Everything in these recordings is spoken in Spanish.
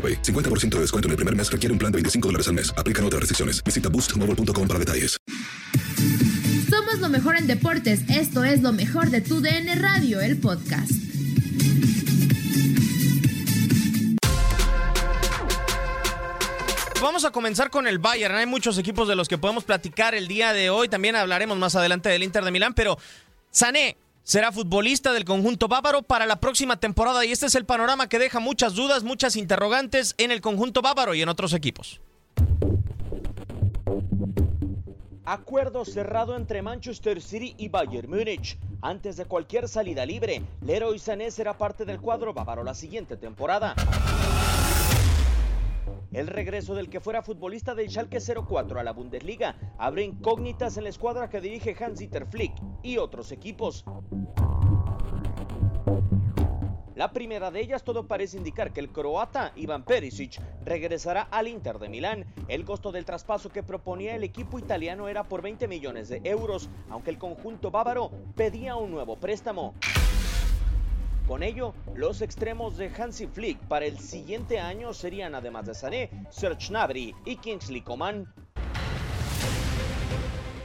AroPay. 50% de descuento en el primer mes requiere un plan de 25 dólares al mes. Aplican otras restricciones. Visita boostmobile.com para detalles. Somos lo mejor en deportes. Esto es lo mejor de tu DN Radio, el podcast. Vamos a comenzar con el Bayern. Hay muchos equipos de los que podemos platicar el día de hoy. También hablaremos más adelante del Inter de Milán, pero Sané será futbolista del conjunto bávaro para la próxima temporada y este es el panorama que deja muchas dudas, muchas interrogantes en el conjunto bávaro y en otros equipos. Acuerdo cerrado entre Manchester City y Bayern Múnich. Antes de cualquier salida libre, Leroy Sané será parte del cuadro bávaro la siguiente temporada. El regreso del que fuera futbolista del Schalke 04 a la Bundesliga abre incógnitas en la escuadra que dirige Hans-Dieter Flick y otros equipos. La primera de ellas todo parece indicar que el croata Ivan Perisic regresará al Inter de Milán. El costo del traspaso que proponía el equipo italiano era por 20 millones de euros, aunque el conjunto bávaro pedía un nuevo préstamo. Con ello, los extremos de Hansi Flick para el siguiente año serían además de Sané, Serge Gnabry y Kingsley Coman.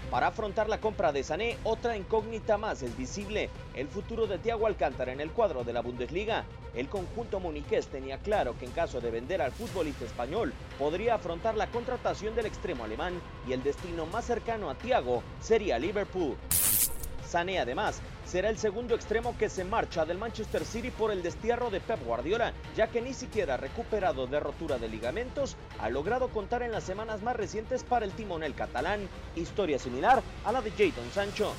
Para afrontar la compra de Sané, otra incógnita más es visible, el futuro de Thiago Alcántara en el cuadro de la Bundesliga. El conjunto muniqués tenía claro que en caso de vender al futbolista español, podría afrontar la contratación del extremo alemán y el destino más cercano a Thiago sería Liverpool. Sané además será el segundo extremo que se marcha del Manchester City por el destierro de Pep Guardiola, ya que ni siquiera recuperado de rotura de ligamentos ha logrado contar en las semanas más recientes para el timonel catalán, historia similar a la de Jadon Sancho.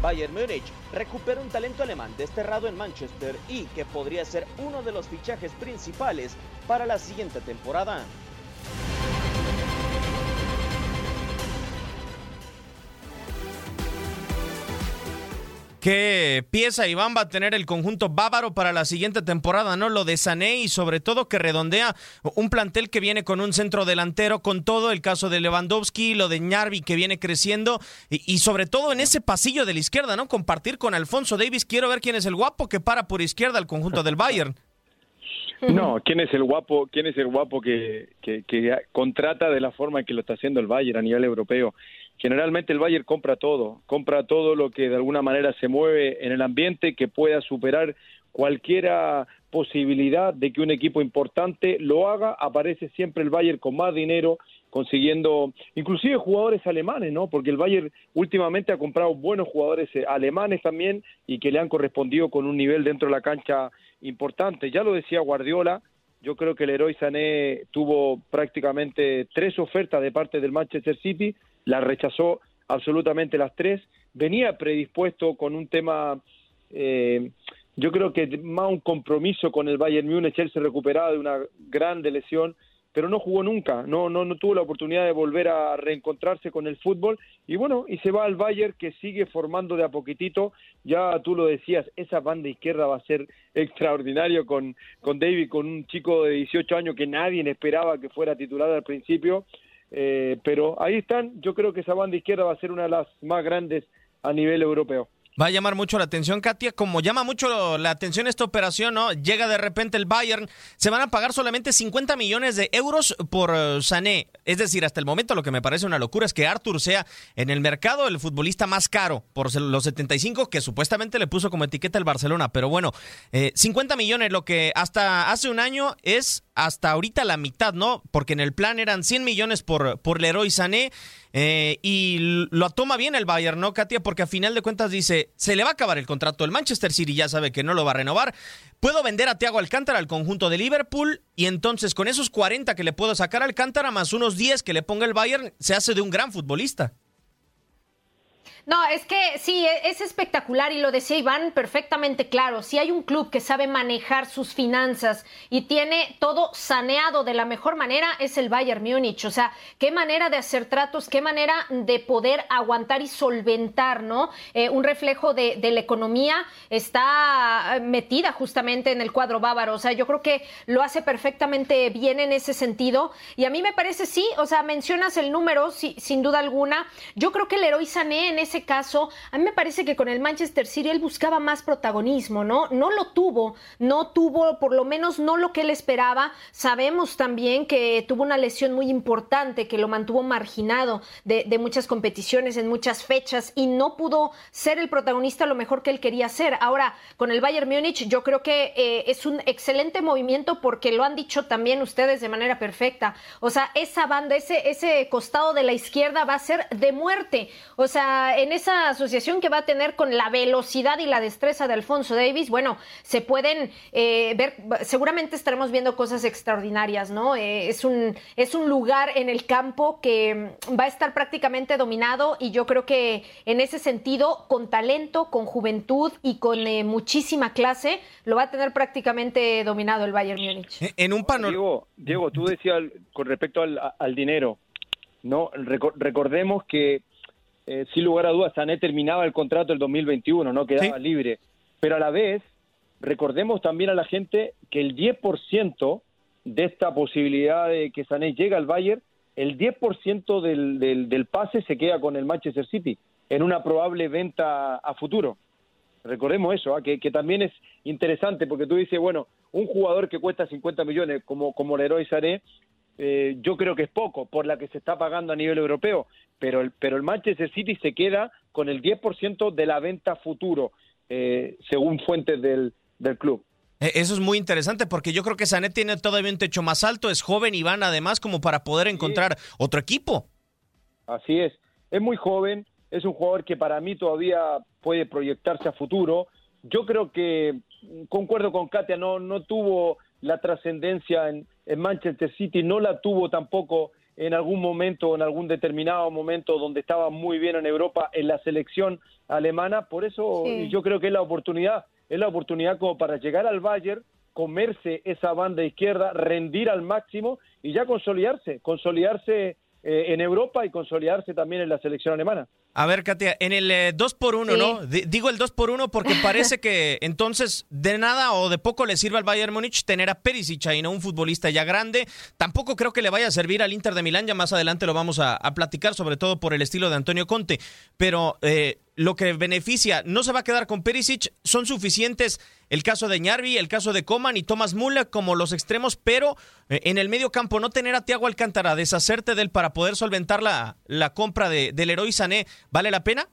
Bayern Múnich recupera un talento alemán desterrado en Manchester y que podría ser uno de los fichajes principales para la siguiente temporada. ¿Qué pieza Iván va a tener el conjunto bávaro para la siguiente temporada, no? Lo de Sané y sobre todo que redondea un plantel que viene con un centro delantero, con todo el caso de Lewandowski, lo de Ñarvi que viene creciendo y, y, sobre todo en ese pasillo de la izquierda, ¿no? Compartir con Alfonso Davis. Quiero ver quién es el guapo que para por izquierda al conjunto del Bayern. No, ¿quién es el guapo? ¿Quién es el guapo que, que, que contrata de la forma en que lo está haciendo el Bayern a nivel europeo? Generalmente el Bayern compra todo, compra todo lo que de alguna manera se mueve en el ambiente que pueda superar cualquier posibilidad de que un equipo importante lo haga, aparece siempre el Bayern con más dinero, consiguiendo inclusive jugadores alemanes, ¿no? Porque el Bayern últimamente ha comprado buenos jugadores eh, alemanes también y que le han correspondido con un nivel dentro de la cancha importante. Ya lo decía Guardiola, Yo creo que el héroe Sané tuvo prácticamente tres ofertas de parte del Manchester City, las rechazó absolutamente las tres. Venía predispuesto con un tema, eh, yo creo que más un compromiso con el Bayern Múnich. Él se recuperaba de una grande lesión pero no jugó nunca, no, no, no tuvo la oportunidad de volver a reencontrarse con el fútbol y bueno, y se va al Bayern que sigue formando de a poquitito, ya tú lo decías, esa banda izquierda va a ser extraordinario con, con David, con un chico de 18 años que nadie esperaba que fuera titular al principio, eh, pero ahí están, yo creo que esa banda izquierda va a ser una de las más grandes a nivel europeo. Va a llamar mucho la atención, Katia. Como llama mucho la atención esta operación, ¿no? Llega de repente el Bayern. Se van a pagar solamente 50 millones de euros por uh, Sané. Es decir, hasta el momento lo que me parece una locura es que Arthur sea en el mercado el futbolista más caro por los 75 que supuestamente le puso como etiqueta el Barcelona. Pero bueno, 50 eh, millones, lo que hasta hace un año es hasta ahorita la mitad, ¿no? Porque en el plan eran 100 millones por, por Leroy Sané. Eh, y lo toma bien el Bayern, ¿no, Katia? Porque a final de cuentas dice, se le va a acabar el contrato. El Manchester City ya sabe que no lo va a renovar. Puedo vender a Thiago Alcántara al conjunto de Liverpool y entonces con esos 40 que le puedo sacar a Alcántara más unos 10 que le ponga el Bayern, se hace de un gran futbolista. No, es que sí, e, es espectacular y lo decía Iván perfectamente claro. Si hay un club que sabe manejar sus finanzas y tiene todo saneado de la mejor manera, es el Bayern Múnich. O sea, qué manera de hacer tratos, qué manera de poder aguantar y solventar, ¿no? Eh, un reflejo de, la economía está metida justamente en el cuadro bávaro. O sea, yo creo que lo hace perfectamente bien en ese sentido. Y a mí me parece, sí, o sea, mencionas el número, sin duda alguna. Yo creo que el Sané en ese caso, a mí me parece que con el Manchester City él buscaba más protagonismo, ¿no? No lo tuvo, no tuvo, por lo menos no lo que él esperaba. Sabemos también que tuvo una lesión muy importante que lo mantuvo marginado de, muchas competiciones en muchas fechas y no pudo ser el protagonista lo mejor que él quería ser. Ahora, con el Bayern Múnich, yo creo que eh, es un excelente movimiento porque lo han dicho también ustedes de manera perfecta. O sea, esa banda, ese, ese costado de la izquierda va a ser de muerte. O sea, en esa asociación que va a tener con la velocidad y la destreza de Alfonso Davis, bueno, se pueden eh, ver, seguramente estaremos viendo cosas extraordinarias, ¿no? Eh, es, un, es un lugar en el campo que va a estar prácticamente dominado y yo creo que en ese sentido, con talento, con juventud y con eh, muchísima clase, lo va a tener prácticamente dominado el Bayern Múnich. En un panorama. Diego, Diego, tú decías con respecto al, al dinero, no recordemos que eh, sin lugar a dudas, Sané terminaba el contrato el 2021, no quedaba libre. Pero a la vez, recordemos también a la gente que el 10% de esta posibilidad de que Sané llegue al Bayern, el 10% del, del, del pase se queda con el Manchester City en una probable venta a futuro. Recordemos eso, ¿ah? que, que, también es interesante porque tú dices, bueno, un jugador que cuesta 50 millones como, como Leroy Sané, eh, yo creo que es poco por la que se está pagando a nivel europeo, pero el, pero el Manchester City se queda con el 10% de la venta futuro, eh, según fuentes del, del club. E, eso es muy interesante porque yo creo que Sané tiene todavía un techo más alto, es joven y van además como para poder encontrar otro equipo. Así es, es muy joven, es un jugador que para mí todavía puede proyectarse a futuro. Yo creo que, concuerdo con Katia, no, no tuvo la trascendencia en, en Manchester City, no la tuvo tampoco en algún momento, en algún determinado momento donde estaba muy bien en Europa, en la selección alemana. Por eso yo creo que es la oportunidad, es la oportunidad como para llegar al Bayern, comerse esa banda izquierda, rendir al máximo y ya consolidarse, consolidarse en Europa y consolidarse también en la selección alemana. A ver, Katia, en el 2 eh, por 1 ¿no? digo el 2 por 1 porque parece que entonces de nada o de poco le sirve al Bayern Múnich tener a Perisic ahí, ¿no? Un futbolista ya grande. Tampoco creo que le vaya a servir al Inter de Milán, ya más adelante lo vamos a, platicar, sobre todo por el estilo de Antonio Conte. Pero eh, lo que beneficia no se va a quedar con Perisic, son suficientes el caso de Ñarvi, el caso de Coman y Thomas Müller como los extremos, pero eh, en el medio campo no tener a Tiago Alcántara, deshacerte de él para poder solventar la, la compra de, del Heroi Sané, ¿vale la pena?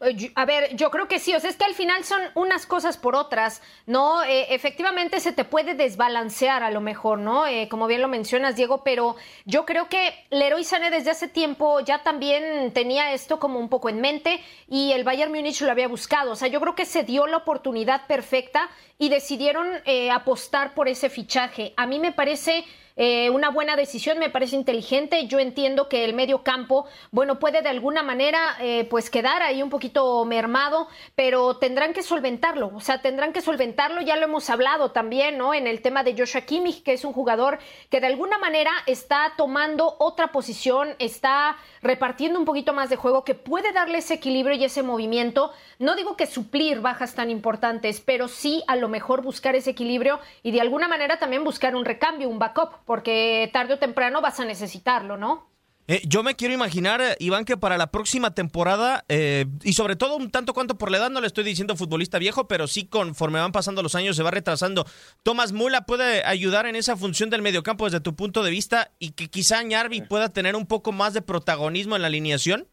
Eh, a ver, yo creo que sí, o sea, es que al final son unas cosas por otras, ¿no? Eh, efectivamente se te puede desbalancear a lo mejor, ¿no? Eh, como bien lo mencionas, Diego, pero yo creo que Leroy Sané desde hace tiempo ya también tenía esto como un poco en mente y el Bayern Múnich lo había buscado, o sea, yo creo que se dio la oportunidad perfecta y decidieron apostar por ese fichaje. A mí me parece eh, una buena decisión, me parece inteligente. Yo entiendo que el medio campo, bueno, puede de alguna manera eh, pues quedar ahí un poquito mermado, pero tendrán que solventarlo, o sea, tendrán que solventarlo, ya lo hemos hablado también, ¿no? En el tema de Joshua Kimmich, que es un jugador que de alguna manera está tomando otra posición, está repartiendo un poquito más de juego, que puede darle ese equilibrio y ese movimiento. No digo que suplir bajas tan importantes, pero sí a lo mejor buscar ese equilibrio y de alguna manera también buscar un recambio, un backup porque tarde o temprano vas a necesitarlo, ¿no? Eh, yo me quiero imaginar, Iván, que para la próxima temporada, eh, y sobre todo un tanto cuanto por la edad, no le estoy diciendo futbolista viejo, pero sí conforme van pasando los años se va retrasando. Tomás Mula puede ayudar en esa función del mediocampo desde tu punto de vista y que quizá Ñarvi pueda tener un poco más de protagonismo en la alineación.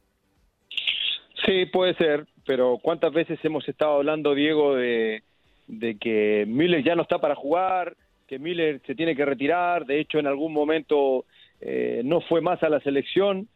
Sí, puede ser, pero ¿cuántas veces hemos estado hablando, Diego, de, de que Müller ya no está para jugar? Que Miller se tiene que retirar, de hecho en algún momento eh, no fue más a la selección.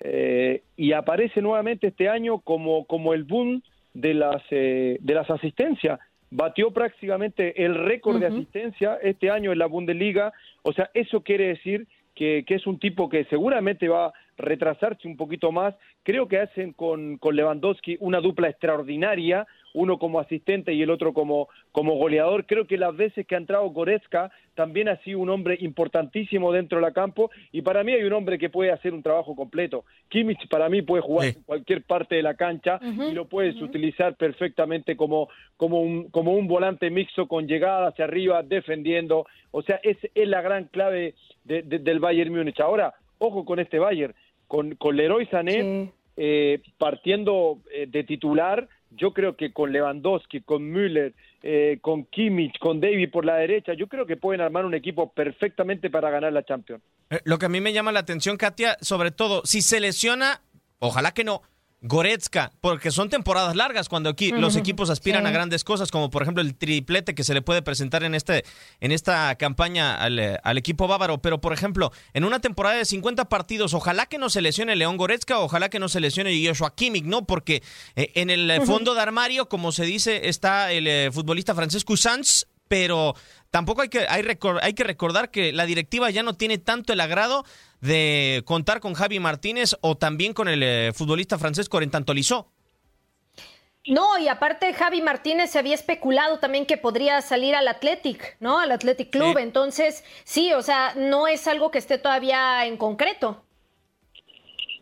Eh, y aparece nuevamente este año como, como el boom de las, eh, de las asistencias. Batió prácticamente el récord de asistencia este año en la Bundesliga, o sea, eso quiere decir que, que, es un tipo que seguramente va a retrasarse un poquito más. Creo que hacen con, con Lewandowski una dupla extraordinaria, uno como asistente y el otro como, como goleador. Creo que las veces que ha entrado Goretzka también ha sido un hombre importantísimo dentro del campo y para mí hay un hombre que puede hacer un trabajo completo. Kimmich para mí puede jugar en cualquier parte de la cancha y lo puedes utilizar perfectamente como, como, un, como un volante mixto con llegada hacia arriba, defendiendo. O sea, es, es la gran clave del Bayern Múnich. Ahora, ojo con este Bayern, con, con Leroy Sané eh, partiendo eh, de titular, yo creo que con Lewandowski, con Müller, eh, con Kimmich, con David por la derecha, yo creo que pueden armar un equipo perfectamente para ganar la Champions. Eh, lo que a mí me llama la atención, Katia, sobre todo, si se lesiona, ojalá que no, Goretzka, porque son temporadas largas cuando aquí los equipos aspiran a grandes cosas, como por ejemplo el triplete que se le puede presentar en este en esta campaña al, eh, al, equipo bávaro. Pero por ejemplo, en una temporada de 50 partidos, ojalá que no se lesione León Goretzka, ojalá que no se lesione Joshua Kimmich, ¿no? Porque eh, en el eh, fondo de armario, como se dice, está el futbolista Francisco Sanz, pero tampoco hay que, hay, hay que recordar que la directiva ya no tiene tanto el agrado de contar con Javi Martínez o también con el eh, futbolista francés Corentin Tolisso. No, y aparte Javi Martínez se había especulado también que podría salir al Athletic, ¿no? Al Athletic Club. Entonces, sí, o sea, no es algo que esté todavía en concreto.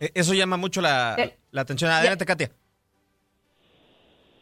E, eso llama mucho la, eh, la atención. Adelante, Katia.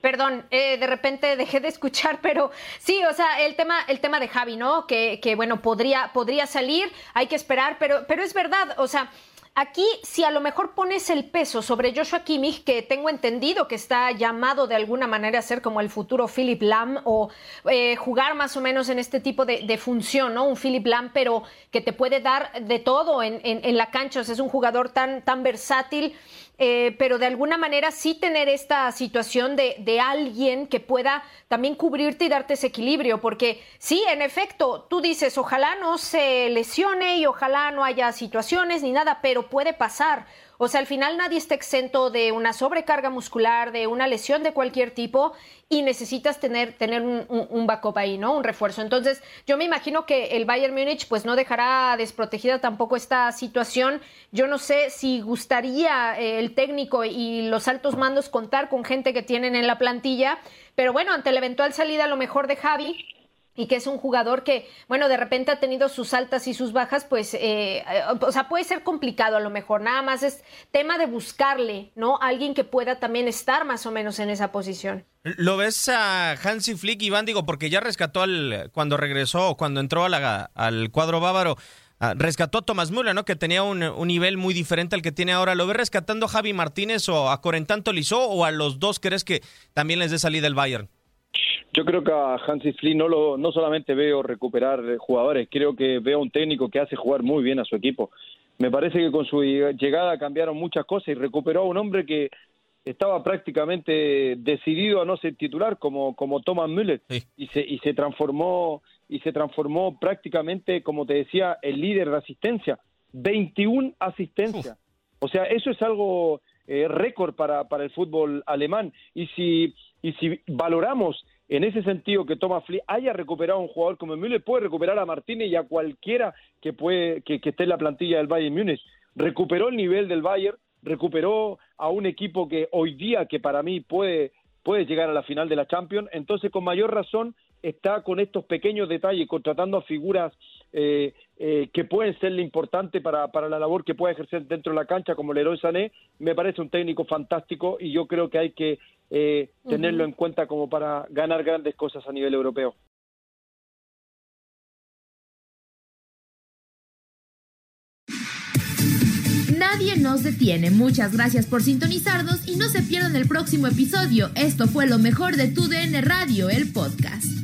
Perdón, eh, de repente dejé de escuchar, pero sí, o sea, el tema, el tema de Javi, ¿no? Que, que bueno, podría, podría salir, hay que esperar, pero, pero es verdad, o sea, Aquí, si a lo mejor pones el peso sobre Joshua Kimmich, que tengo entendido que está llamado de alguna manera a ser como el futuro Philip Lam o eh, jugar más o menos en este tipo de, función, ¿no? Un Philip Lam, pero que te puede dar de todo en, en, la cancha. O sea, es un jugador tan, tan versátil. Eh, pero de alguna manera sí tener esta situación de, de, alguien que pueda también cubrirte y darte ese equilibrio, porque sí, en efecto, tú dices, ojalá no se lesione y ojalá no haya situaciones ni nada, pero puede pasar. O sea, al final nadie está exento de una sobrecarga muscular, de una lesión de cualquier tipo y necesitas tener, tener un, backup ahí, ¿no? Un refuerzo. Entonces, yo me imagino que el Bayern Múnich pues no dejará desprotegida tampoco esta situación. Yo no sé si gustaría eh, el técnico y los altos mandos contar con gente que tienen en la plantilla, pero bueno, ante la eventual salida a lo mejor de Javi, y que es un jugador que, bueno, de repente ha tenido sus altas y sus bajas, pues, eh, o sea, puede ser complicado a lo mejor, nada más es tema de buscarle, ¿no? Alguien que pueda también estar más o menos en esa posición. ¿Lo ves a Hansi Flick, Iván? Digo, porque ya rescató al, cuando regresó, cuando entró al cuadro bávaro, ah, rescató a Tomás Müller, ¿no? Que tenía un, nivel muy diferente al que tiene ahora. ¿Lo ves rescatando a Javi Martínez o a Corentanto Lizó o a los dos crees que también les dé salida el Bayern? Yo creo que a Hansi Flick no, lo, no solamente veo recuperar jugadores, creo que veo un técnico que hace jugar muy bien a su equipo. Me parece que con su llegada cambiaron muchas cosas y recuperó a un hombre que estaba prácticamente decidido a no ser titular como, como Thomas Müller y, se, y se transformó y se transformó prácticamente, como te decía, el líder de asistencia. 21 asistencias. O sea, eso es algo eh, récord para, para el fútbol alemán. Y si, y si valoramos en ese sentido que Thomas Flick haya recuperado a un jugador como Müller, puede recuperar a Martínez y a cualquiera que, puede, que, esté en la plantilla del Bayern Múnich. Recuperó el nivel del Bayern, recuperó a un equipo que hoy día, que para mí puede, llegar a la final de la Champions, entonces con mayor razón está con estos pequeños detalles, contratando a figuras eh, eh, que pueden serle importantes para, para la labor que puede ejercer dentro de la cancha, como Leroy Sané, me parece un técnico fantástico y yo creo que hay que eh, tenerlo en cuenta como para ganar grandes cosas a nivel europeo. Nadie nos detiene. Muchas gracias por sintonizarnos y no se pierdan el próximo episodio. Esto fue lo mejor de Tu DN Radio, el podcast.